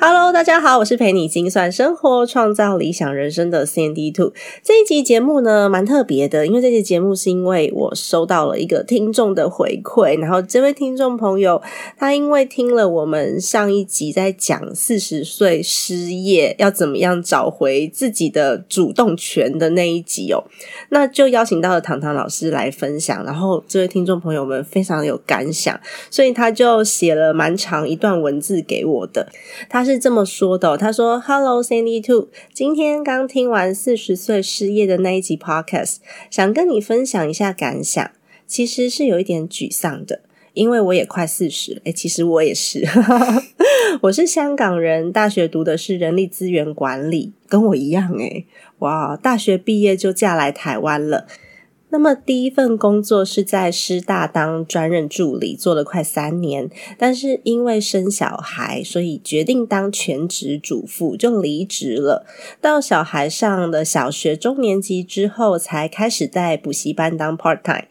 Hello，大家好，我是陪你精算生活、创造理想人生的 CND Two。这一集节目呢，蛮特别的，因为这期节目是因为我收到了一个听众的回馈，然后这位听众朋友他因为听了我们上一集在讲四十岁失业要怎么样找回自己的主动权的那一集哦，那就邀请到了糖糖老师来分享。然后这位听众朋友们非常有感想，所以他就写了蛮长一段文字给我的，他。是是这么说的，他说：“Hello Sandy Two，今天刚听完四十岁失业的那一集 Podcast，想跟你分享一下感想。其实是有一点沮丧的，因为我也快四十了。哎，其实我也是，我是香港人，大学读的是人力资源管理，跟我一样。哎，哇，大学毕业就嫁来台湾了。”那么第一份工作是在师大当专任助理，做了快三年，但是因为生小孩，所以决定当全职主妇，就离职了。到小孩上了小学中年级之后，才开始在补习班当 part time。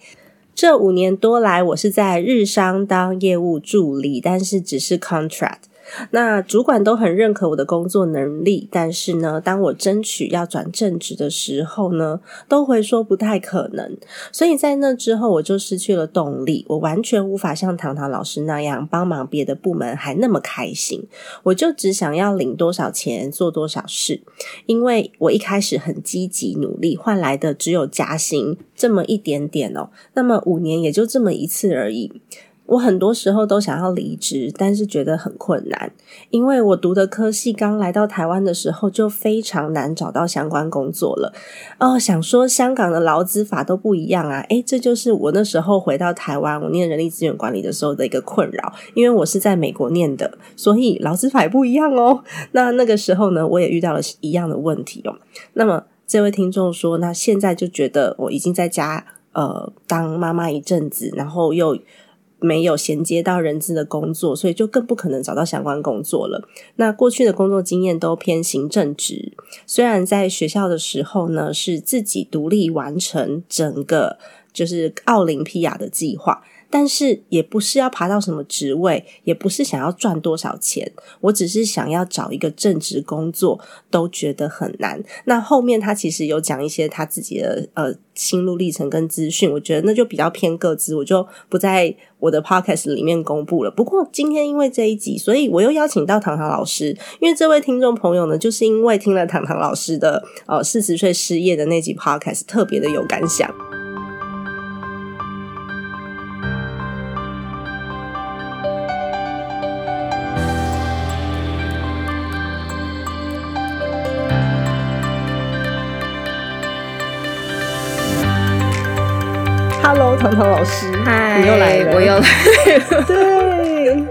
这五年多来，我是在日商当业务助理，但是只是 contract。那主管都很认可我的工作能力，但是呢，当我争取要转正职的时候呢，都会说不太可能。所以在那之后，我就失去了动力，我完全无法像糖糖老师那样帮忙别的部门还那么开心。我就只想要领多少钱做多少事，因为我一开始很积极努力，换来的只有加薪这么一点点哦。那么五年也就这么一次而已。我很多时候都想要离职，但是觉得很困难，因为我读的科系刚来到台湾的时候就非常难找到相关工作了。哦，想说香港的劳资法都不一样啊！诶，这就是我那时候回到台湾，我念人力资源管理的时候的一个困扰，因为我是在美国念的，所以劳资法也不一样哦。那那个时候呢，我也遇到了一样的问题哦。那么这位听众说，那现在就觉得我已经在家呃当妈妈一阵子，然后又。没有衔接到人资的工作，所以就更不可能找到相关工作了。那过去的工作经验都偏行政职，虽然在学校的时候呢，是自己独立完成整个就是奥林匹亚的计划。但是也不是要爬到什么职位，也不是想要赚多少钱，我只是想要找一个正职工作，都觉得很难。那后面他其实有讲一些他自己的呃心路历程跟资讯，我觉得那就比较偏个资，我就不在我的 podcast 里面公布了。不过今天因为这一集，所以我又邀请到糖糖老师，因为这位听众朋友呢，就是因为听了糖糖老师的呃四十岁失业的那集 podcast，特别的有感想。糖糖老师，嗨，你又来了，我又来了，对。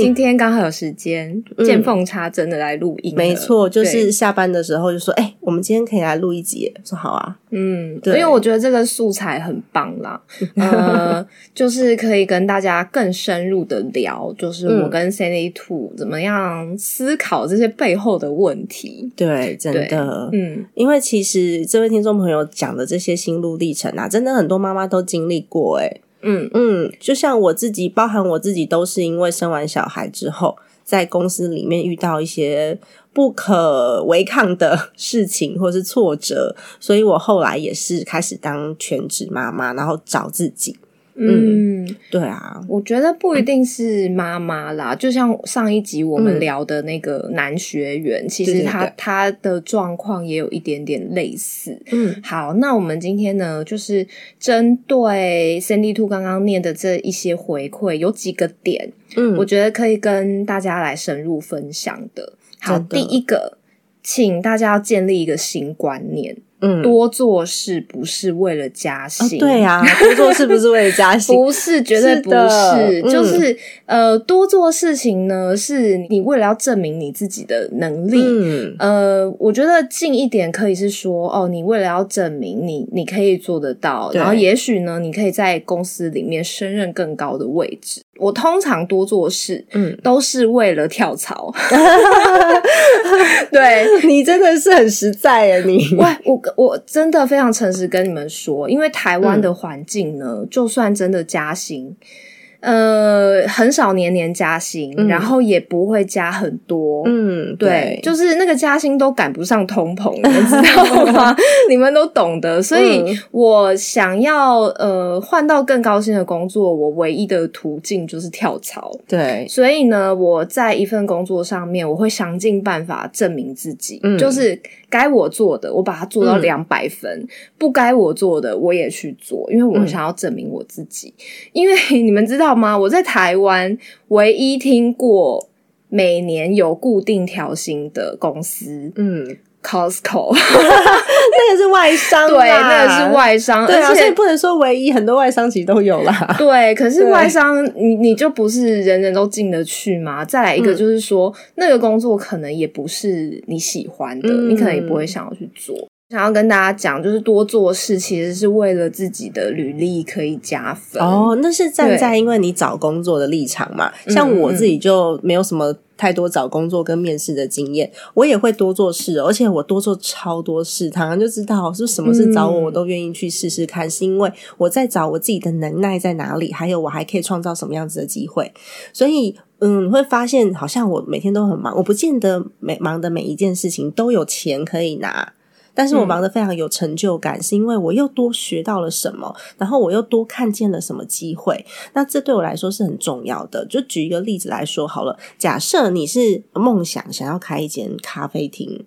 今天刚好有时间，见缝插针的来录音。没错，就是下班的时候就说：“哎，我们今天可以来录一集。”说好啊，嗯，对，因为我觉得这个素材很棒啦，呃，就是可以跟大家更深入的聊，就是我跟 Sandy Two 怎么样思考这些背后的问题。对，真的，嗯，因为其实这位听众朋友讲的这些心路历程啊，真的很多妈妈都经历过，哎。嗯嗯，就像我自己，包含我自己，都是因为生完小孩之后，在公司里面遇到一些不可违抗的 事情或是挫折，所以我后来也是开始当全职妈妈，然后找自己。嗯，对啊，我觉得不一定是妈妈啦，就像上一集我们聊的那个男学员，其实他他的状况也有一点点类似。嗯，好，那我们今天呢，就是针对 Cindy Two 刚刚念的这一些回馈，有几个点，嗯，我觉得可以跟大家来深入分享的。好，第一个，请大家要建立一个新观念。嗯，多做事不是为了加薪，对啊，多做事不是为了加薪，不是，绝对不是，就是呃，多做事情呢，是你为了要证明你自己的能力。嗯，呃，我觉得近一点可以是说，哦，你为了要证明你你可以做得到，然后也许呢，你可以在公司里面升任更高的位置。我通常多做事，嗯，都是为了跳槽。对你真的是很实在耶，你喂我我真的非常诚实跟你们说，因为台湾的环境呢，就算真的加薪。呃，很少年年加薪，然后也不会加很多。嗯，对，就是那个加薪都赶不上通膨，你们知 道吗？你们都懂得。所以我想要呃换到更高薪的工作，我唯一的途径就是跳槽。对，所以呢，我在一份工作上面，我会想尽办法证明自己，就是。该我做的，我把它做到两百分；不该我做的，我也去做，因为我想要证明我自己。因为 你们知道吗？我在台湾唯一听过每年有固定调薪的公司，嗯。Costco，那个是外商，对，那个是外商，而且不能说唯一，很多外商其实都有啦。对，可是外商，你你就不是人人都进得去吗？再来一个就是说，那个工作可能也不是你喜欢的，你可能也不会想要去做。想要跟大家讲，就是多做事其实是为了自己的履历可以加分。哦，那是站在因为你找工作的立场嘛？像我自己就没有什么。太多找工作跟面试的经验，我也会多做事，而且我多做超多事，常常就知道是什么事找我，我都愿意去试试看，是因为我在找我自己的能耐在哪里，还有我还可以创造什么样子的机会。所以，嗯，你会发现好像我每天都很忙，我不见得每忙的每一件事情都有钱可以拿。但是我忙得非常有成就感，是因为我又多学到了什么，然后我又多看见了什么机会。那这对我来说是很重要的。就举一个例子来说好了，假设你是梦想想要开一间咖啡厅，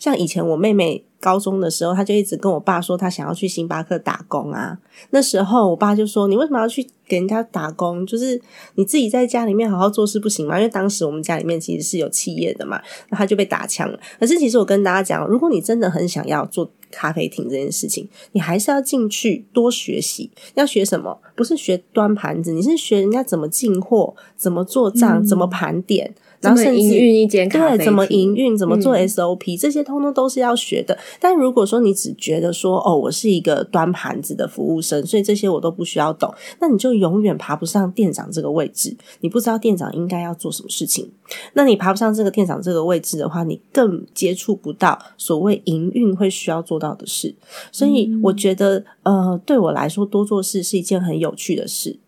像以前我妹妹。高中的时候，她就一直跟我爸说，她想要去星巴克打工啊。那时候，我爸就说：“你为什么要去给人家打工？就是你自己在家里面好好做事不行吗？”因为当时我们家里面其实是有企业的嘛，那他就被打枪了。可是，其实我跟大家讲，如果你真的很想要做咖啡厅这件事情，你还是要进去多学习。要学什么？不是学端盘子，你是学人家怎么进货、怎么做账、怎么盘点。然后甚至对怎么营运、怎么做 SOP，这些通通都是要学的。但如果说你只觉得说哦，我是一个端盘子的服务生，所以这些我都不需要懂，那你就永远爬不上店长这个位置。你不知道店长应该要做什么事情，那你爬不上这个店长这个位置的话，你更接触不到所谓营运会需要做到的事。所以我觉得，呃，对我来说，多做事是一件很有趣的事。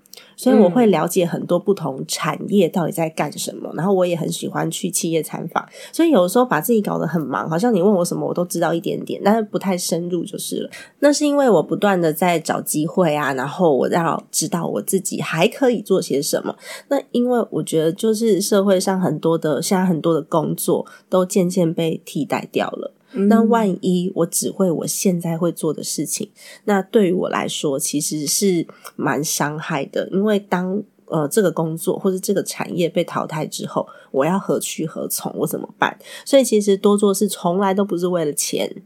所以我会了解很多不同产业到底在干什么，然后我也很喜欢去企业参访。所以有的时候把自己搞得很忙，好像你问我什么我都知道一点点，但是不太深入就是了。那是因为我不断的在找机会啊，然后我要知道我自己还可以做些什么。那因为我觉得就是社会上很多的现在很多的工作都渐渐被替代掉了。那万一我只会我现在会做的事情，那对于我来说其实是蛮伤害的。因为当呃这个工作或者这个产业被淘汰之后，我要何去何从？我怎么办？所以其实多做事从来都不是为了钱，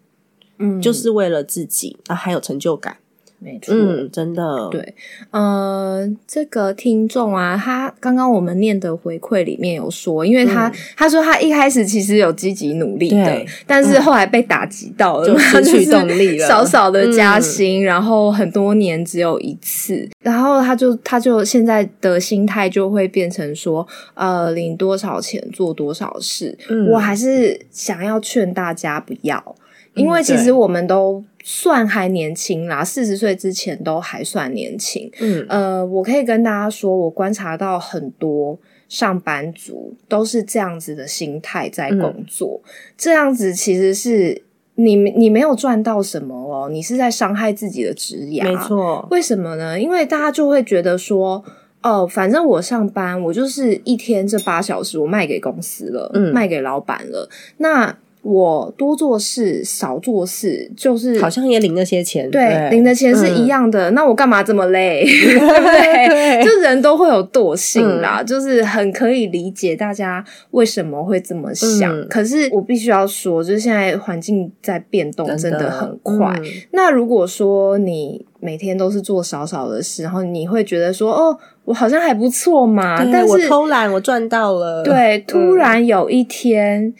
嗯，就是为了自己啊，还有成就感。没错，嗯，真的，对，呃，这个听众啊，他刚刚我们念的回馈里面有说，因为他他说他一开始其实有积极努力的，但是后来被打击到了，就失 去动力了，少少的加薪，然后很多年只有一次，然后他就他就现在的心态就会变成说，呃，领多少钱做多少事，我还是想要劝大家不要，因为其实我们都。算还年轻啦，四十岁之前都还算年轻。嗯，呃，我可以跟大家说，我观察到很多上班族都是这样子的心态在工作，这样子其实是你你没有赚到什么哦，你是在伤害自己的职业。没错，为什么呢？因为大家就会觉得说，哦，反正我上班，我就是一天这八小时，我卖给公司了，嗯，卖给老板了，那。我多做事少做事，就是好像也领那些钱，对，领的钱是一样的。那我干嘛这么累？对不对？就人都会有惰性啦，就是很可以理解大家为什么会这么想。可是我必须要说，就是现在环境在变动，真的很快。那如果说你每天都是做少少的事，然后你会觉得说，哦，我好像还不错嘛。但是我偷懒，我赚到了。对，突然有一天。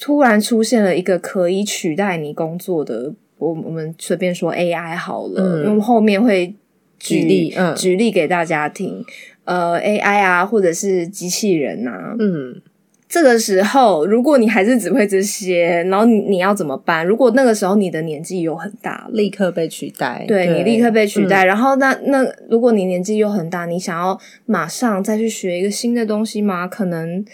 突然出现了一个可以取代你工作的，我我们随便说 AI 好了，因为后面会举例举例给大家听。呃，AI 啊，或者是机器人啊，嗯，这个时候如果你还是只会这些，然后你你要怎么办？如果那个时候你的年纪又很大，立刻被取代，对你立刻被取代。然后那那如果你年纪又很大，你想要马上再去学一个新的东西吗？可能。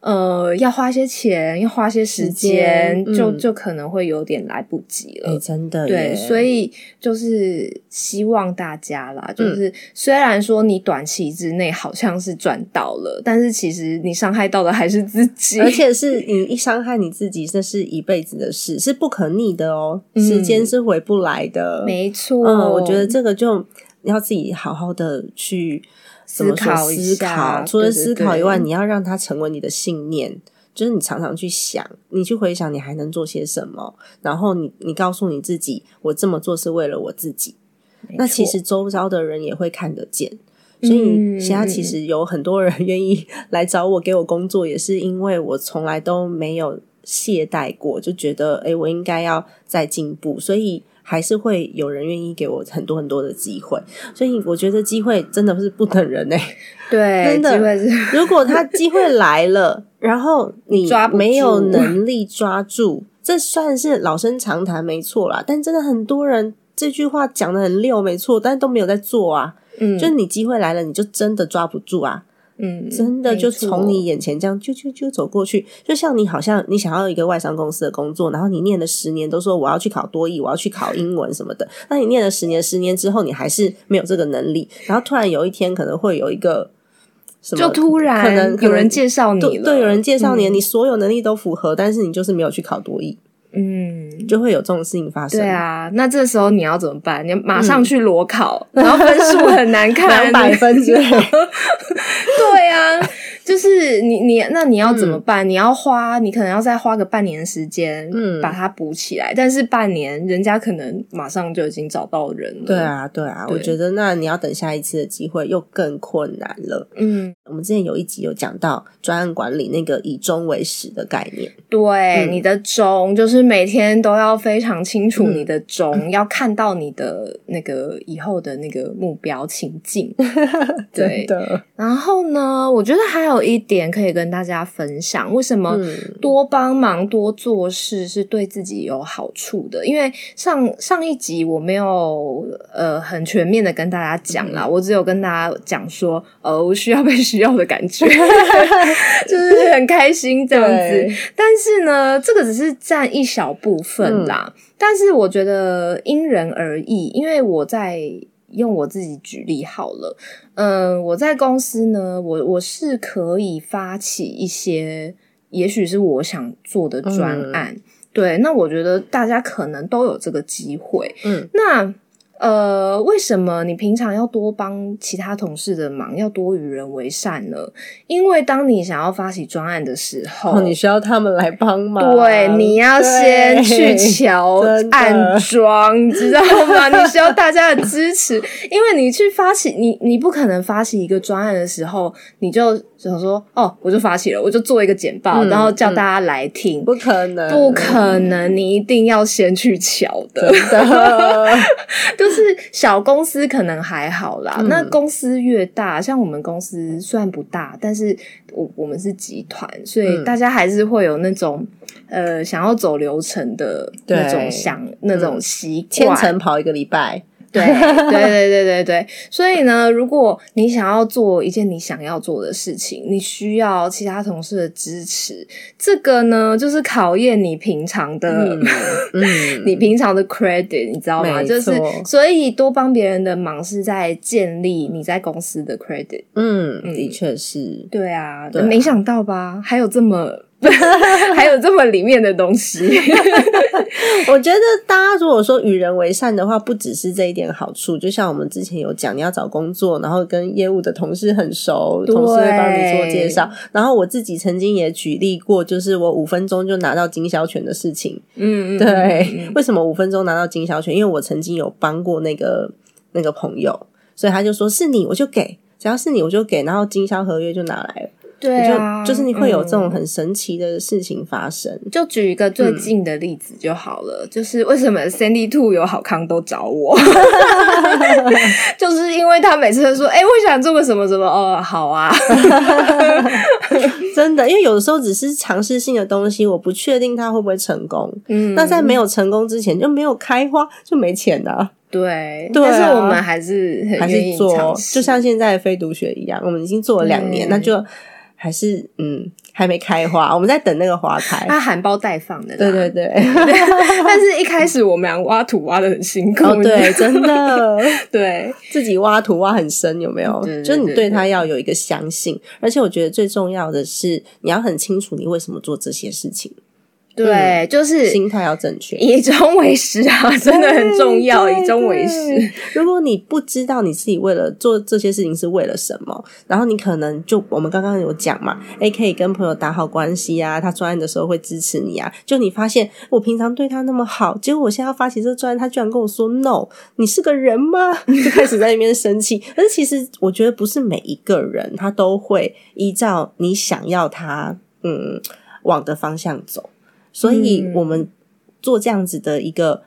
呃，要花些钱，要花些时间，就就可能会有点来不及了。真的，对，所以就是希望大家啦，就是虽然说你短期之内好像是赚到了，但是其实你伤害到的还是自己，而且是你一伤害你自己，这是一辈子的事，是不可逆的哦，时间是回不来的。没错，嗯，我觉得这个就要自己好好的去。思考思考，除了思考以外，你要让它成为你的信念，就是你常常去想，你去回想，你还能做些什么，然后你你告诉你自己，我这么做是为了我自己。那其实周遭的人也会看得见，所以现在其实有很多人 愿意来找我给我工作，也是因为我从来都没有懈怠过，就觉得哎，我应该要再进步，所以。还是会有人愿意给我很多很多的机会，所以我觉得机会真的是不等人哎。对，真的，如果他机会来了，然后你没有能力抓住，这算是老生常谈，没错啦。但真的很多人这句话讲的很溜，没错，但都没有在做啊。嗯，就是你机会来了，你就真的抓不住啊。嗯，真的就从你眼前这样就就就走过去，就像你好像你想要一个外商公司的工作，然后你念了十年都说我要去考多译，我要去考英文什么的，那你念了十年，十年之后你还是没有这个能力，然后突然有一天可能会有一个什么，就突然可能有人介绍你了，对，有人介绍你，你所有能力都符合，但是你就是没有去考多译。嗯，就会有这种事情发生。对啊，那这时候你要怎么办？你马上去裸考，然后分数很难看，两百分之类。对啊。就是你你那你要怎么办？你要花，你可能要再花个半年时间，嗯，把它补起来。但是半年，人家可能马上就已经找到人了。对啊，对啊，我觉得那你要等下一次的机会又更困难了。嗯，我们之前有一集有讲到专案管理那个以终为始的概念。对，你的终就是每天都要非常清楚你的终，要看到你的那个以后的那个目标情境。对的。然后呢，我觉得还有。一点可以跟大家分享，为什么多帮忙、多做事是对自己有好处的？因为上上一集我没有呃很全面的跟大家讲啦，我只有跟大家讲说，呃，我需要被需要的感觉，就是很开心这样子。但是呢，这个只是占一小部分啦。但是我觉得因人而异，因为我在。用我自己举例好了，嗯，我在公司呢，我我是可以发起一些，也许是我想做的专案，对，那我觉得大家可能都有这个机会，嗯，那。呃，为什么你平常要多帮其他同事的忙，要多与人为善呢？因为当你想要发起专案的时 候，你需要他们来帮忙。对，你要先去瞧 安装，你知道吗？你需要大家的支持，因为你去发起，你你不可能发起一个专案的时候，你就想说，哦，我就发起了，我就做一个简报，然后叫大家来听，不可能，不可能，你一定要先去瞧的。就是小公司可能还好啦，那公司越大，像我们公司虽然不大，但是我我们是集团，所以大家还是会有那种呃想要走流程的那种想那种习惯，千层跑一个礼拜。对对对对对对，所以呢，如果你想要做一件你想要做的事情，你需要其他同事的支持。这个呢，就是考验你平常的，嗯，你平常的 credit，你知道吗？就是所以多帮别人的忙是在建立你在公司的 credit。嗯，的确是。对啊，没想到吧？还有这么。还有这么里面的东西。我觉得大家如果说与人为善的话，不只是这一点好处。就像我们之前有讲，你要找工作，然后跟业务的同事很熟，同事会帮你做介绍。然后我自己曾经也举例过，就是我五分钟就拿到经销权的事情。嗯嗯，对。为什么五分钟拿到经销权？因为我曾经有帮过那个那个朋友，所以他就说是你，我就给，只要是你，我就给，然后经销合约就拿来了。对啊，就是你会有这种很神奇的事情发生。就举一个最近的例子就好了，就是为什么 Sandy Two 有好康都找我 就是因为他每次都说：“哎，我想做个什么什么哦，好啊。”真的，因为有的时候只是尝试性的东西，我不确定它会不会成功。嗯，那在没有成功之前就没有开花，就没钱啊。对，但是我们还是还是做，就像现在非读学一样，我们已经做了两年，那就。还是嗯，还没开花，我们在等那个花开。它含苞待放的，对对对。但是一开始我们俩挖土挖的很辛苦，对，真的，对自己挖土挖很深，有没有？就是你对它要有一个相信，而且我觉得最重要的是，你要很清楚你为什么做这些事情。对，就是心态要正确，以终为始啊，真的很重要。以终为始，如果你不知道你自己为了做这些事情是为了什么，然后你可能就我们刚刚有讲嘛，哎，可以跟朋友打好关系啊，他专案的时候会支持你啊。就你发现我平常对他那么好，结果我现在要发起这个专案，他居然跟我说 no，你是个人吗？就开始在那边生气。但是其实我觉得不是每一个人他都会依照你想要他嗯往的方向走。所以我们做这样子的一个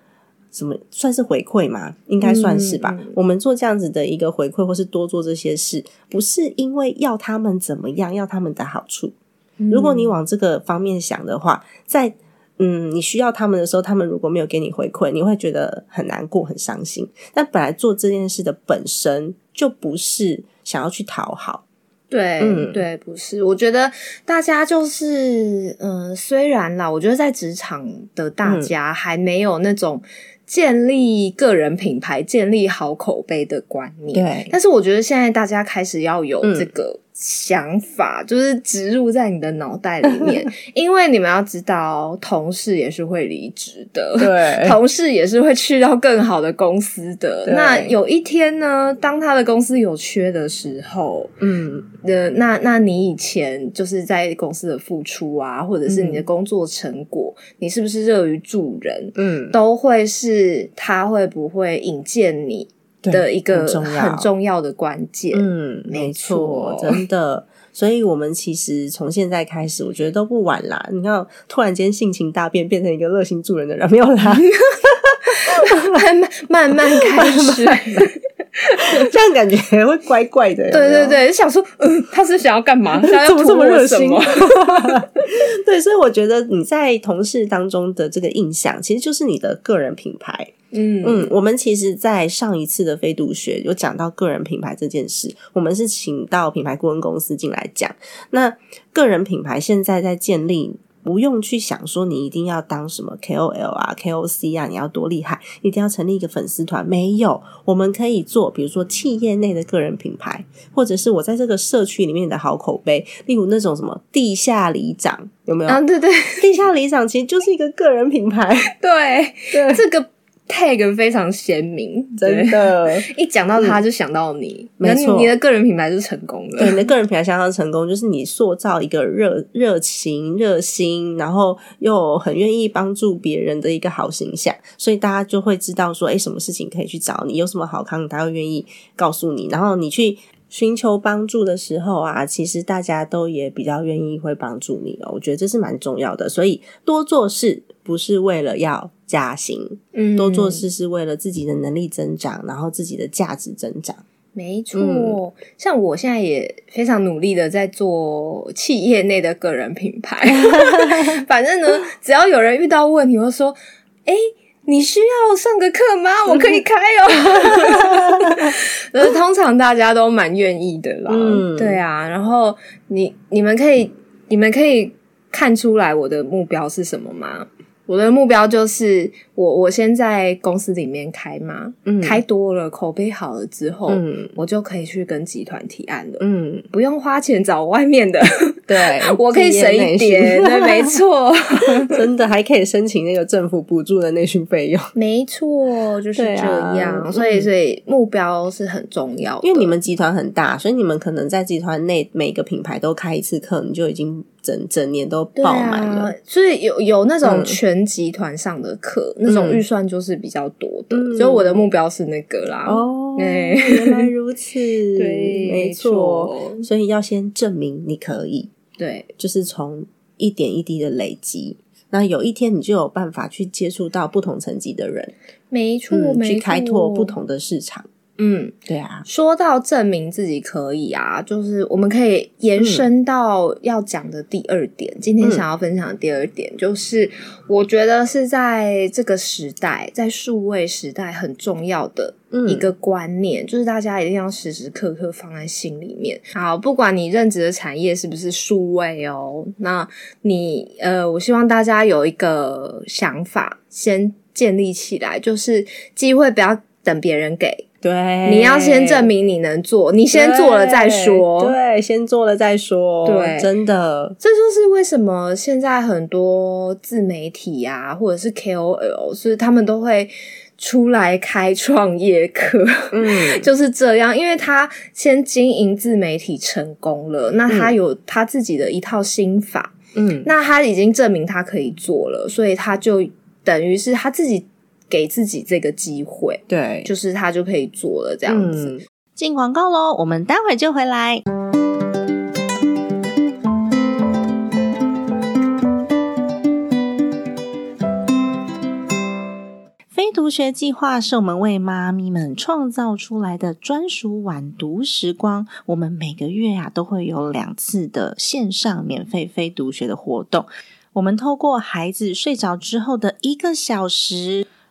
什么算是回馈嘛？应该算是吧。我们做这样子的一个回馈，或是多做这些事，不是因为要他们怎么样，要他们的好处。如果你往这个方面想的话，在嗯你需要他们的时候，他们如果没有给你回馈，你会觉得很难过、很伤心。但本来做这件事的本身就不是想要去讨好。对，对，不是。我觉得大家就是，嗯，虽然啦，我觉得在职场的大家还没有那种建立个人品牌、建立好口碑的观念。对，但是我觉得现在大家开始要有这个。想法就是植入在你的脑袋里面，因为你们要知道，同事也是会离职的，对，同事也是会去到更好的公司的。那有一天呢，当他的公司有缺的时候，嗯，呃，那那你以前就是在公司的付出啊，或者是你的工作成果，你是不是乐于助人，嗯，都会是他会不会引荐你。的一个很重要的关键，嗯，没错，真的。所以，我们其实从现在开始，我觉得都不晚啦。你看，突然间性情大变，变成一个热心助人的人，没有啦，慢慢慢慢开始。这样感觉会怪怪的。对对对，想说，嗯，他是想要干嘛？怎么这么热心？对，所以我觉得你在同事当中的这个印象，其实就是你的个人品牌。嗯嗯，我们其实，在上一次的非读学有讲到个人品牌这件事，我们是请到品牌顾问公司进来讲。那个人品牌现在在建立。不用去想说你一定要当什么 KOL 啊、KOC 啊，你要多厉害，一定要成立一个粉丝团。没有，我们可以做，比如说企业内的个人品牌，或者是我在这个社区里面的好口碑，例如那种什么地下里长，有没有？啊，对对，地下里长其实就是一个个人品牌。对对，这个。Tag 非常鲜明，真的，一讲到他就想到你，没错，你的个人品牌是成功的，对，你的个人品牌相当成功，就是你塑造一个热热情、热心，然后又很愿意帮助别人的一个好形象，所以大家就会知道说，哎，什么事情可以去找你，有什么好康，他会愿意告诉你，然后你去寻求帮助的时候啊，其实大家都也比较愿意会帮助你哦，我觉得这是蛮重要的，所以多做事不是为了要。加薪，嗯，多做事是为了自己的能力增长，然后自己的价值增长。没错，像我现在也非常努力的在做企业内的个人品牌。反正呢，只要有人遇到问题，我说：“哎，你需要上个课吗？我可以开哦。”呃，通常大家都蛮愿意的啦。嗯，对啊。然后你你们可以你们可以看出来我的目标是什么吗？我的目标就是我我先在公司里面开嘛，嗯。开多了，口碑好了之后，嗯。我就可以去跟集团提案了，嗯，不用花钱找外面的，对，我可以省一点，对，没错，真的还可以申请那个政府补助的内训费用，没错，就是这样。所以，嗯所以目标是很重要的，因为你们集团很大，所以你们可能在集团内每个品牌都开一次课，你就已经整整年都爆满了。啊，所以有有那种嗯全集团上的课，那种预算就是比较多的。嗯所以我的目标是那个啦。哦，对原来如此，对没没错。错所以要先证明你可以，对，就是从一点一滴的累积。那有一天你就有办法去接触到不同层级的人，没错，嗯，没错去开拓不。同的市场。嗯，对啊，说到证明自己可以啊，就是我们可以延伸到要讲的第二点。今天想要分享的第二点，就是我觉得是在这个时代，在数位时代很重要的嗯一个观念，就是大家一定要时时刻刻放在心里面。好，不管你任职的产业是不是数位哦，那你呃，我希望大家有一个想法先建立起来，就是机会不要等别人给。对，你要先证明你能做，你先做了再说。对，先做了再说。对真的，这就是为什么现在很多自媒体啊，或者是 KOL，是他们都会出来开创业课，嗯，就是这样。因为他先经营自媒体成功了，那他有他自己的一套心法，嗯，那他已经证明他可以做了，所以他就等于是他自己给自己这个机会，对，就是他就可以做了这样子。嗯进广告喽，我们待会就回来。非读学计划是我们为妈咪们创造出来的专属晚读时光。我们每个月啊都会有两次的线上免费非读学的活动。我们透过孩子睡着之后的一个小时，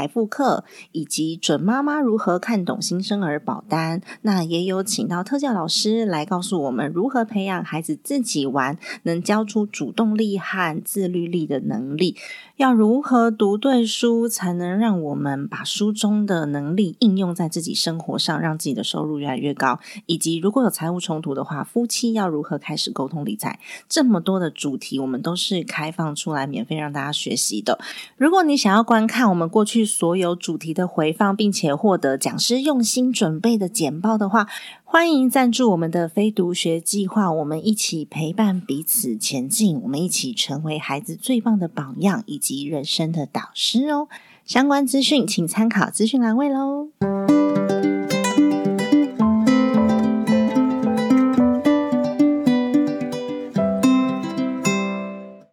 财富课，以及准妈妈如何看懂新生儿保单。那也有请到特教老师来告诉我们如何培养孩子自己玩，能教出主动力和自律力的能力。要如何读对书，才能让我们把书中的能力应用在自己生活上，让自己的收入越来越高？以及如果有财务冲突的话，夫妻要如何开始沟通理财？这么多的主题，我们都是开放出来免费让大家学习的。如果你想要观看我们过去所有主题的回放，并且获得讲师用心准备的简报的话，欢迎赞助我们的非读学计划，我们一起陪伴彼此前进，我们一起成为孩子最棒的榜样以及人生的导师哦。相关资讯请参考资讯栏位喽。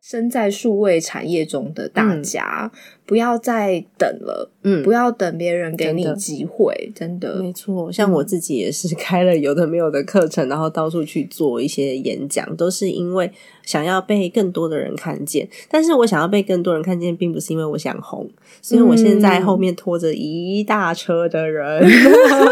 身在数位产业中的大家，不要再等了，嗯不要等别人给你机会，真的。没错，像我自己也是开了有的没有的课程，然后到处去做一些演讲，都是因为想要被更多的人看见。但是我想要被更多人看见，并不是因为我想红，是因为我现在后面拖着一大车的人。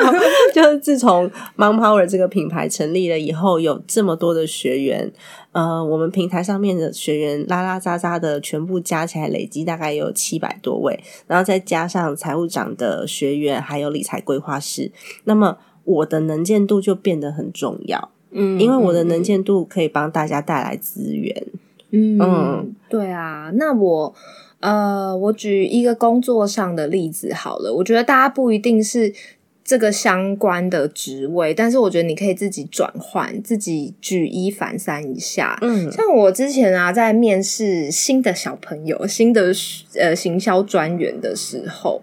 就是自从 Mom Power 这个品牌成立了以后，有这么多的学员，呃，我们平台上面的学员拉拉杂杂的全部加起来，累积大概有七百多位，然后再加上财务长的学员，还有理财规划师，那么我的能见度就变得很重要，嗯因为我的能见度可以帮大家带来资源。嗯嗯对啊。那我呃，我举一个工作上的例子好了。我觉得大家不一定是这个相关的职位，但是我觉得你可以自己转换，自己举一反三一下。嗯像我之前啊，在面试新的小朋友、新的呃行销专员的时候，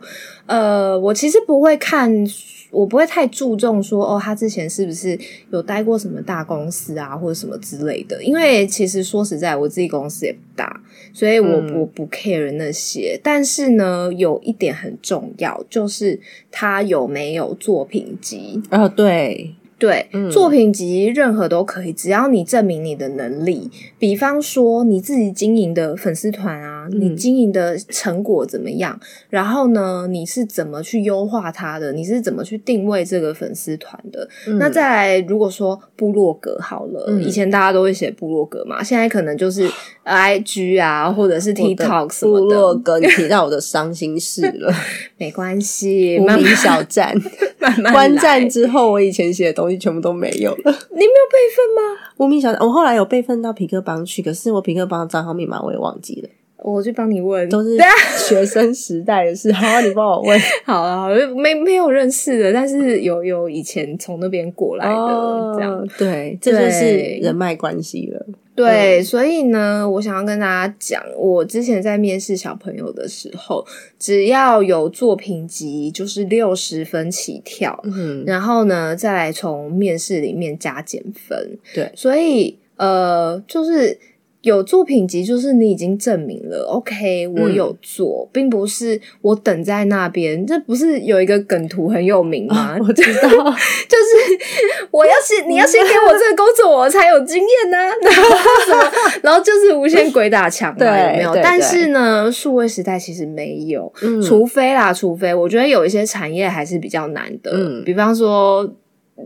呃，我其实不会看我不会太注重说哦，他之前是不是有待过什么大公司啊，或者什么之类的。因为其实说实在，我自己公司也不大，所以我我不 care 那些。但是呢，有一点很重要，就是他有没有作品集啊？对。对，作品集任何都可以，只要你证明你的能力。比方说你自己经营的粉丝团啊，你经营的成果怎么样？然后呢，你是怎么去优化它的？你是怎么去定位这个粉丝团的？那再来，如果说部落格好了，以前大家都会写部落格嘛，现在可能就是 I G 啊，或者是 TikTok 什么的。部落格，你提到我的伤心事了，没关系，无名小站，观战之后，我以前写的东西。全部都没有了，你没有备份吗？无名小我后来有备份到皮克邦去，可是我皮克邦的账号密码我也忘记了。我去帮你问，都是 学生时代的事。好，你帮我问。好啊，没没有认识的，但是有有以前从那边过来的，这样对，这就是人脉关系了。对，所以呢，我想要跟大家讲，我之前在面试小朋友的时候，只要有作品集，就是六十分起跳，嗯，然后呢，再来从面试里面加减分。对，所以呃，就是。有作品集，就是你已经证明了，OK，我有做，并不是我等在那边。这不是有一个梗图很有名吗？我知道，就是我要先，你要先给我这个工作，我才有经验呢。然后什么？然后就是无限鬼打墙嘛，有没有？但是呢，数位时代其实没有，除非啦，除非我觉得有一些产业还是比较难的，嗯，比方说。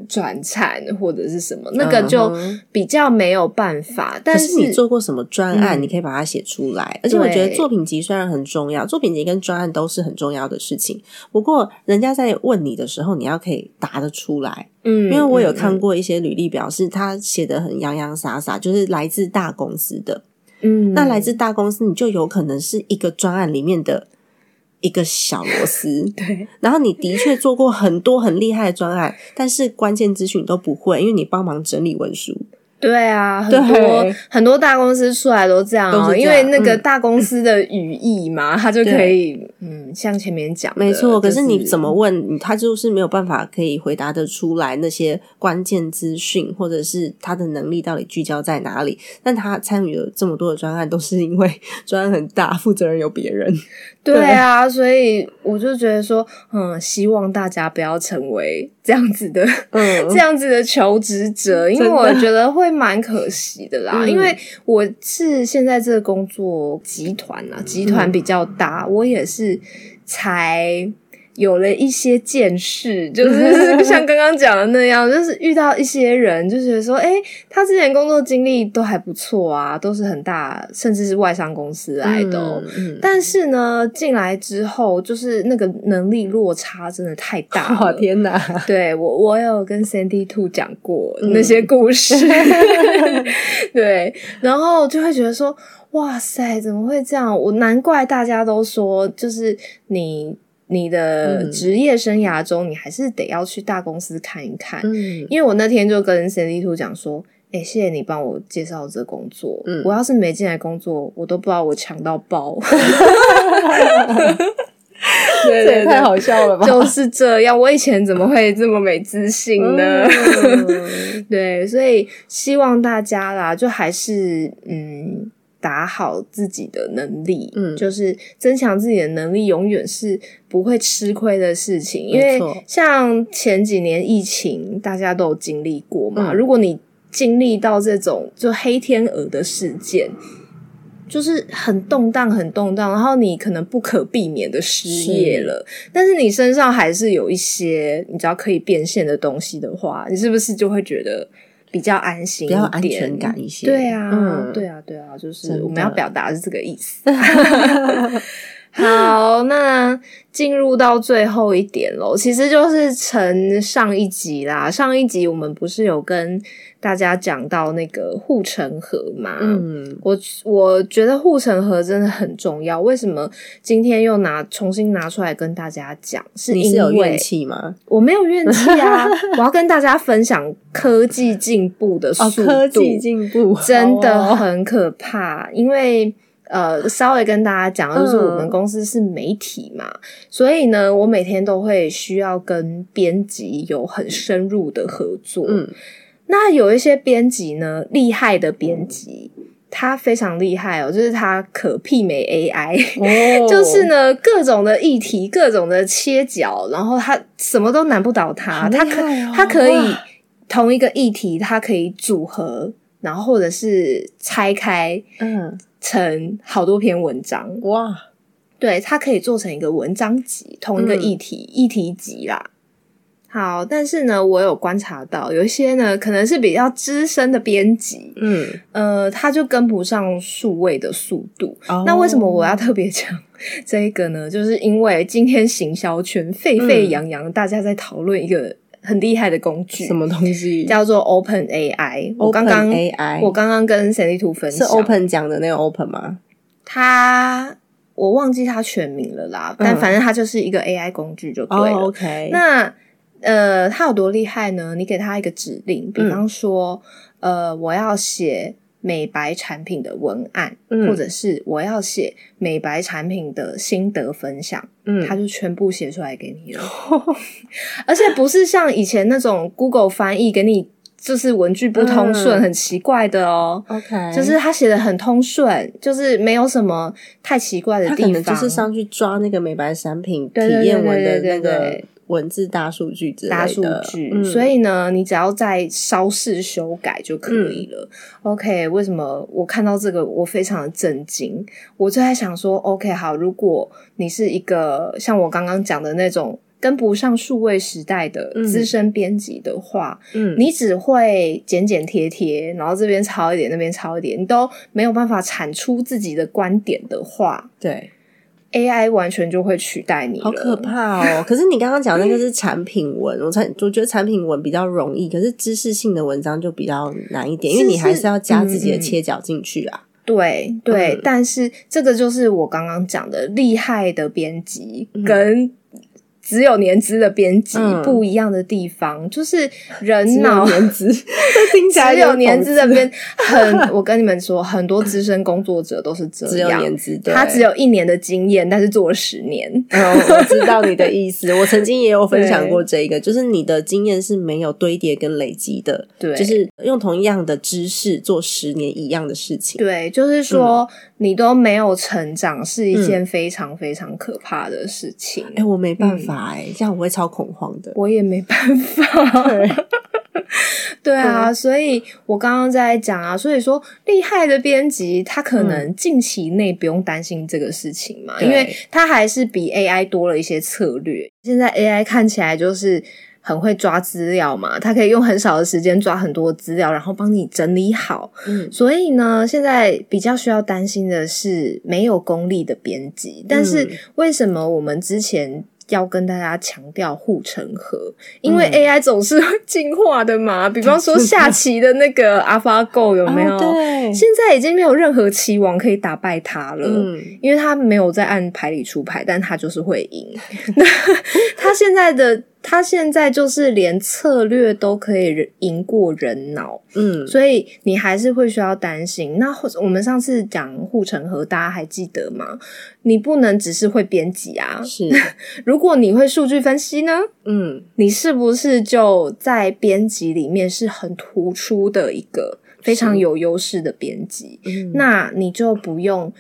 转产或者是什么，那个就比较没有办法。但是你做过什么专案，你可以把它写出来。而且我觉得作品集虽然很重要，作品集跟专案都是很重要的事情。不过人家在问你的时候，你要可以答得出来。嗯，因为我有看过一些履历表，是他写的很洋洋洒洒，就是来自大公司的。嗯，那来自大公司，你就有可能是一个专案里面的。一个小螺丝，对。然后你的确做过很多很厉害的专案，但是关键资讯都不会，因为你帮忙整理文书。对啊，很多很多大公司出来都这样哦，因为那个大公司的语义嘛，他就可以嗯，像前面讲，没错。可是你怎么问，他就是没有办法可以回答得出来那些关键资讯，或者是他的能力到底聚焦在哪里？但他参与了这么多的专案，都是因为 专案很大，负责人有别人。对啊，所以我就觉得说，嗯，希望大家不要成为这样子的，嗯，这样子的求职者，因为我觉得会蛮可惜的啦。因为我是现在这个工作集团啊，集团比较大，我也是才。有了一些见识，就是像刚刚讲的那样，就是遇到一些人，就觉得说，哎，他之前工作经历都还不错啊，都是很大，甚至是外商公司来的。但是呢，进来之后，就是那个能力落差真的太大了。天哪！对我，我有跟 Sandy Two 讲过那些故事。对，然后就会觉得说，哇塞，怎么会这样？我难怪大家都说，就是你。你的职业生涯中，你还是得要去大公司看一看。嗯，因为我那天就跟 Two 讲说，哎，谢谢你帮我介绍这工作。嗯，我要是没进来工作，我都不知道我抢到包。对对，太好笑了吧？就是这样，我以前怎么会这么没自信呢？对，所以希望大家啦，就还是嗯。打好自己的能力，嗯，就是增强自己的能力，永远是不会吃亏的事情。因为像前几年疫情，大家都有经历过嘛。如果你经历到这种就黑天鹅的事件，就是很动荡、很动荡，然后你可能不可避免的失业了，但是你身上还是有一些你只要可以变现的东西的话，你是不是就会觉得？比较安心，比较安全感一些。对啊，对啊，对啊，就是我们要表达是这个意思。好，那进入到最后一点喽，其实就是承上一集啦。上一集我们不是有跟大家讲到那个护城河嘛？嗯，我我觉得护城河真的很重要。为什么今天又拿重新拿出来跟大家讲？是因为怨气吗？我没有怨气啊！我要跟大家分享科技进步的速度，科技进步真的很可怕，因为。呃，稍微跟大家讲，就是我们公司是媒体嘛，所以呢，我每天都会需要跟编辑有很深入的合作。嗯，那有一些编辑呢，厉害的编辑，他非常厉害哦，就是他可媲美 AI，就是呢，各种的议题，各种的切角，然后他什么都难不倒他，他可他可以同一个议题，他可以组合，然后或者是拆开，嗯。成好多篇文章哇，对，它可以做成一个文章集，同一个议题议题集啦。好，但是呢，我有观察到有一些呢，可能是比较资深的编辑，嗯呃，他就跟不上数位的速度。那为什么我要特别讲这一个呢？就是因为今天行销圈沸沸扬扬，大家在讨论一个。很厉害的工具，什么东西叫做 Open AI？我刚刚 AI，我刚刚跟神力图分享是 Open 讲的那个 Open 吗？他我忘记他全名了啦，但反正它就是一个 AI 工具就对了。OK，那呃，它有多厉害呢？你给他一个指令，比方说，呃，我要写。美白产品的文案，或者是我要写美白产品的心得分享，嗯，他就全部写出来给你了，而且不是像以前那种 Google 翻译给你，就是文句不通顺，很奇怪的哦。OK，就是他写的很通顺，就是没有什么太奇怪的地方，就是上去抓那个美白产品体验文的那个。文字大数据之类的，大数据，所以呢，你只要再稍事修改就可以了。OK，为什么我看到这个我非常的震惊？我就在想说，OK，好，如果你是一个像我刚刚讲的那种跟不上数位时代的资深编辑的话，嗯，你只会剪剪贴贴，然后这边抄一点，那边抄一点，你都没有办法产出自己的观点的话，对。AI 完全就会取代你，好可怕哦！可是你刚刚讲那个是产品文，我产我觉得产品文比较容易，可是知识性的文章就比较难一点，因为你还是要加自己的切角进去啊。对对，但是这个就是我刚刚讲的厉害的编辑跟。只有年资的编辑不一样的地方，就是人脑 年资，只有年资的编很。我跟你们说，很多资深工作者都是这样，只有年资，他只有一年的经验，但是做了十年。我知道你的意思，我曾经也有分享过这个，就是你的经验是没有堆叠跟累积的，对，就是用同样的知识做十年一样的事情，对，就是说你都没有成长，是一件非常非常可怕的事情。哎，我没办法。哎，这样我会超恐慌的。我也没办法。对 啊，所以我刚刚在讲啊，所以说厉害的编辑，他可能近期内不用担心这个事情嘛，因为他还是比 AI 多了一些策略。现在 AI 看起来就是很会抓资料嘛，他可以用很少的时间抓很多资料，然后帮你整理好。嗯，所以呢，现在比较需要担心的是没有功力的编辑。但是为什么我们之前？要跟大家强调护城河，因为 AI 总是进化的嘛。比方说 下棋的那个 AlphaGo 有没有？对，现在已经没有任何棋王可以打败它了，因为它没有在按牌理出牌，但它就是会赢。那它现在的。他现在就是连策略都可以赢过人脑，嗯，所以你还是会需要担心。那我们上次讲护城河，大家还记得吗？你不能只是会编辑啊，是。如果你会数据分析呢，嗯，你是不是就在编辑里面是很突出的一个非常有优势的编辑？那你就不用。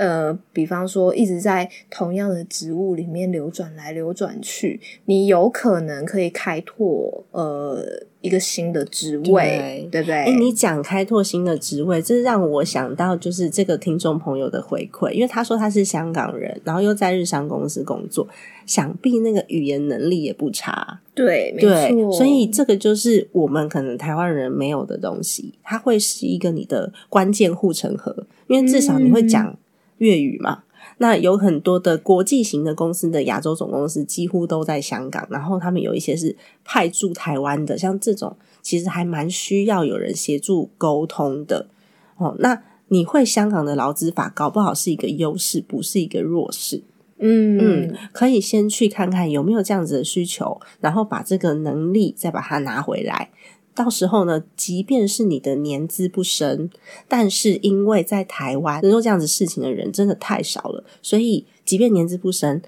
呃，比方说一直在同样的职务里面流转来流转去，你有可能可以开拓呃一个新的职位，对不对？哎，你讲开拓新的职位，这让我想到就是这个听众朋友的回馈，因为他说他是香港人，然后又在日商公司工作，想必那个语言能力也不差，对，没错。所以这个就是我们可能台湾人没有的东西，它会是一个你的关键护城河，因为至少你会讲。粤语嘛，那有很多的国际型的公司的亚洲总公司几乎都在香港，然后他们有一些是派驻台湾的，像这种其实还蛮需要有人协助沟通的哦。那你会香港的劳资法，搞不好是一个优势，不是一个弱势。嗯嗯，可以先去看看有没有这样子的需求，然后把这个能力再把它拿回来。到时候呢，即便是你的年资不深，但是因为在台湾能做这样子事情的人真的太少了，所以即便年资不深，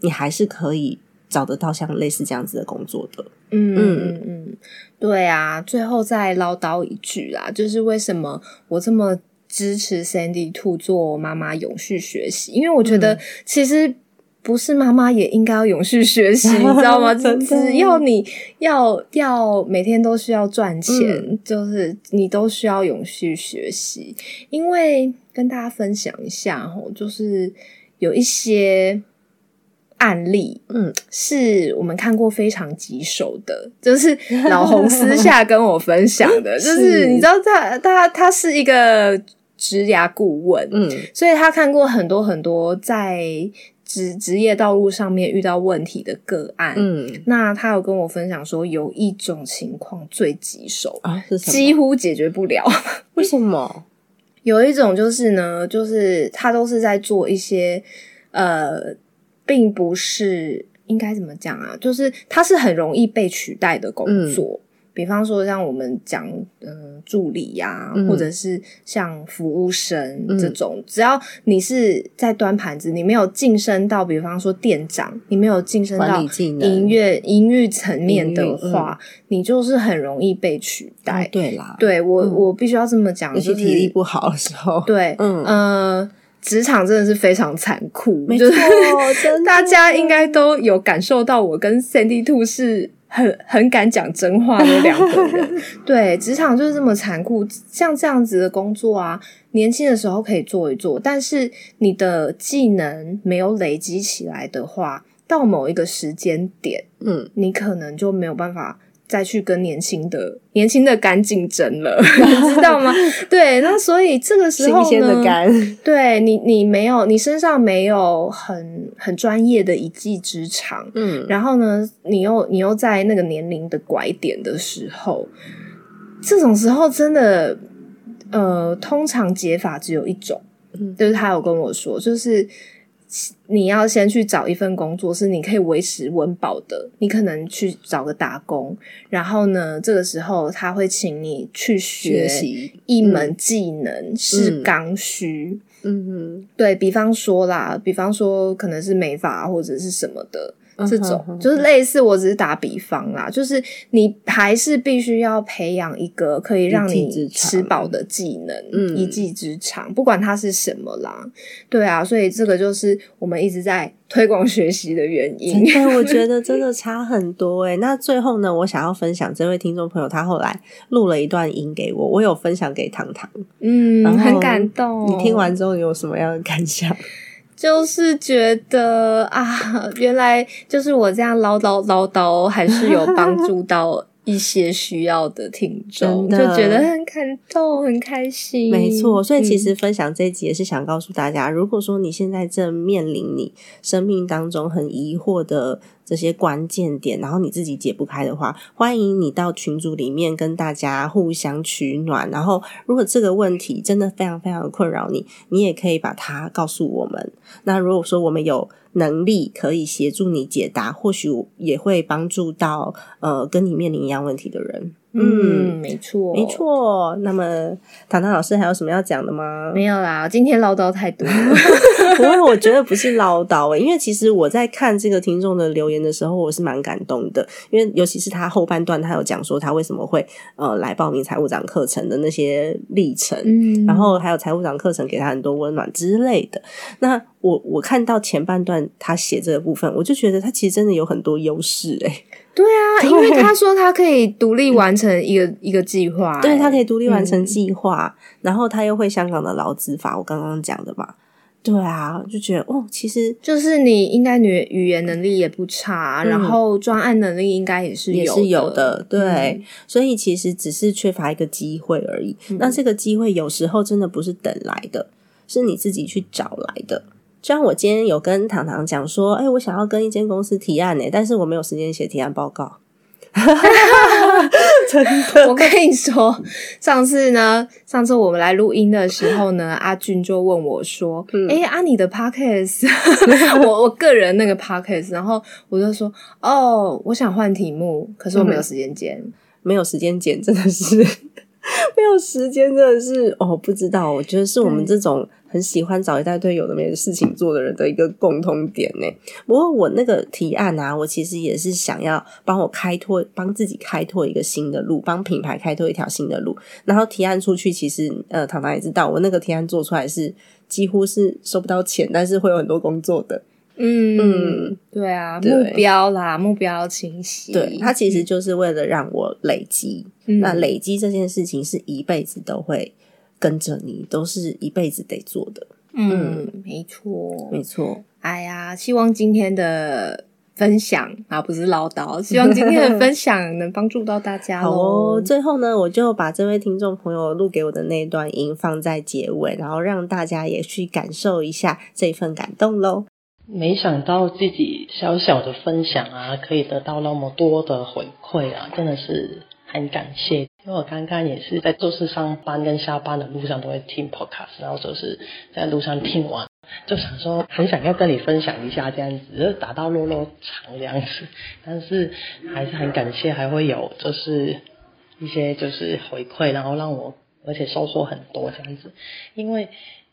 你还是可以找得到像类似这样子的工作的。嗯嗯嗯，对啊。最后再唠叨一句啦，就是为什么我这么支持 Sandy Two 做妈妈永续学习？因为我觉得其实。不是妈妈也应该要永续学习，你知道吗？只要你要要每天都需要赚钱，就是你都需要永续学习。因为跟大家分享一下哦，就是有一些案例，嗯，是我们看过非常棘手的，就是老红私下跟我分享的，就是你知道他他他是一个职涯顾问，嗯，所以他看过很多很多在。职职业道路上面遇到问题的个案，嗯，那他有跟我分享说，有一种情况最棘手啊，几乎解决不了。为什么？有一种就是呢，就是他都是在做一些呃，并不是应该怎么讲啊，就是他是很容易被取代的工作。比方说，像我们讲，嗯，助理呀，或者是像服务生这种，只要你是在端盘子，你没有晋升到，比方说店长，你没有晋升到营业营运层面的话，你就是很容易被取代。对啦，对我我必须要这么讲，就是体力不好的时候，对，嗯。呃，职场真的是非常残酷，没错，大家应该都有感受到，我跟 Sandy Two 是。很很敢讲真话的两个人，对职场就是这么残酷。像这样子的工作啊，年轻的时候可以做一做，但是你的技能没有累积起来的话，到某一个时间点，嗯，你可能就没有办法。再去跟年轻的年轻的肝竞争了，你知道吗？对，那所以这个时候呢，对你你没有你身上没有很很专业的一技之长，嗯，然后呢，你又你又在那个年龄的拐点的时候，这种时候真的，呃，通常解法只有一种，嗯，就是他有跟我说，就是。你要先去找一份工作，是你可以维持温饱的。你可能去找个打工，然后呢，这个时候他会请你去学习一门技能，是刚需。嗯哼，对比方说啦，比方说可能是美发或者是什么的。这种就是类似，我只是打比方啦，就是你还是必须要培养一个可以让你吃饱的技能，一技之长，不管它是什么啦。对啊，所以这个就是我们一直在推广学习的原因。对，我觉得 真的差很多诶那最后呢，我想要分享这位听众朋友，他后来录了一段音给我，我有分享给糖糖，嗯，很感动。你听完之后有什么样的感想？就是觉得啊，原来就是我这样唠叨唠叨，还是有帮助到一些需要的听众，就觉得很感动，很开心。没错，所以其实分享这一集也是想告诉大家，如果说你现在正面临你生命当中很疑惑的。这些关键点，然后你自己解不开的话，欢迎你到群组里面跟大家互相取暖。然后，如果这个问题真的非常非常的困扰你，你也可以把它告诉我们。那如果说我们有能力可以协助你解答，或许也会帮助到呃跟你面临一样问题的人。嗯，没错，没错。那么，糖糖老师还有什么要讲的吗？没有啦，今天唠叨太多。不过我觉得不是唠叨诶，因为其实我在看这个听众的留言的时候，我是蛮感动的。因为尤其是他后半段，他有讲说他为什么会呃来报名财务长课程的那些历程，然后还有财务长课程给他很多温暖之类的。那我我看到前半段他写这个部分，我就觉得他其实真的有很多优势诶。对啊，因为他说他可以独立完成一个 一个计划，对他可以独立完成计划，然后他又会香港的劳资法，我刚刚讲的嘛。对啊，就觉得哦，其实就是你应该语语言能力也不差，然后专案能力应该也是也是有的，对。所以其实只是缺乏一个机会而已。那这个机会有时候真的不是等来的，是你自己去找来的。像我今天有跟糖糖讲说，哎，我想要跟一间公司提案呢，但是我没有时间写提案报告。真的，我跟你说，上次呢，上次我们来录音的时候呢，阿俊就问我说：“哎，阿你的 podcast，我我个人那个 podcast。”然后我就说：“哦，我想换题目，可是我没有时间剪。”没有时间剪，真的是 没有时间，真的是哦，不知道。我觉得是我们这种很喜欢找一大堆有的没的事情做的人的一个共通点呢。不过我那个提案啊，我其实也是想要帮我开拓，帮自己开拓一个新的路，帮品牌开拓一条新的路。然后提案出去，其实呃，糖糖也知道，我那个提案做出来是几乎是收不到钱，但是会有很多工作的。嗯，对啊，目标啦，目标清晰。对，它其实就是为了让我累积。那累积这件事情是一辈子都会跟着你，都是一辈子得做的。嗯，没错，没错。哎呀，希望今天的分享啊，不是唠叨，希望今天的分享能帮助到大家 哦。最后呢，我就把这位听众朋友录给我的那段音放在结尾，然后让大家也去感受一下这份感动喽。没想到自己小小的分享啊，可以得到那么多的回馈啊，真的是很感谢。因为我刚刚也是在做事上班跟下班的路上都会听 podcast，然后就是在路上听完，就想说很想要跟你分享一下这样子，就打到落落长这样子。但是还是很感谢，还会有就是一些就是回馈，然后让我而且收获很多这样子，因为。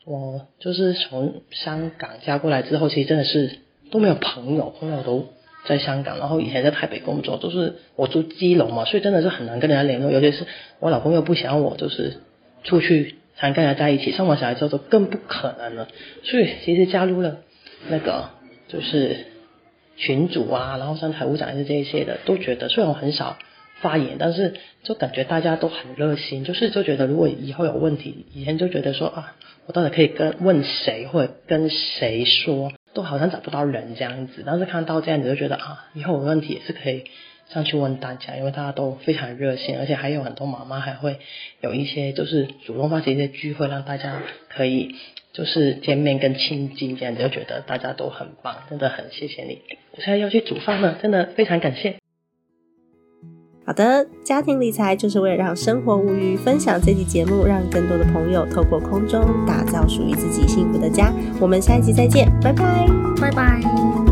我就是从香港嫁过来之后，其实真的是都没有朋友，朋友都在香港，然后以前在台北工作，都是我住基隆嘛，所以真的是很难跟人家联络，尤其是我老公又不想我，就是出去常跟人家在一起，生完小孩之后就更不可能了，所以其实加入了那个就是群主啊，然后像财务长是这些的，都觉得虽然我很少。发言，但是就感觉大家都很热心，就是就觉得如果以后有问题，以前就觉得说啊，我到底可以跟问谁或者跟谁说，都好像找不到人这样子。但是看到这样子就觉得啊，以后有问题也是可以上去问大家，因为大家都非常热心，而且还有很多妈妈还会有一些就是主动发起一些聚会，让大家可以就是见面跟亲近，这样子就觉得大家都很棒，真的很谢谢你。我现在要去煮饭了，真的非常感谢。好的，家庭理财就是为了让生活无虞。分享这期节目，让更多的朋友透过空中打造属于自己幸福的家。我们下一期再见，拜拜，拜拜。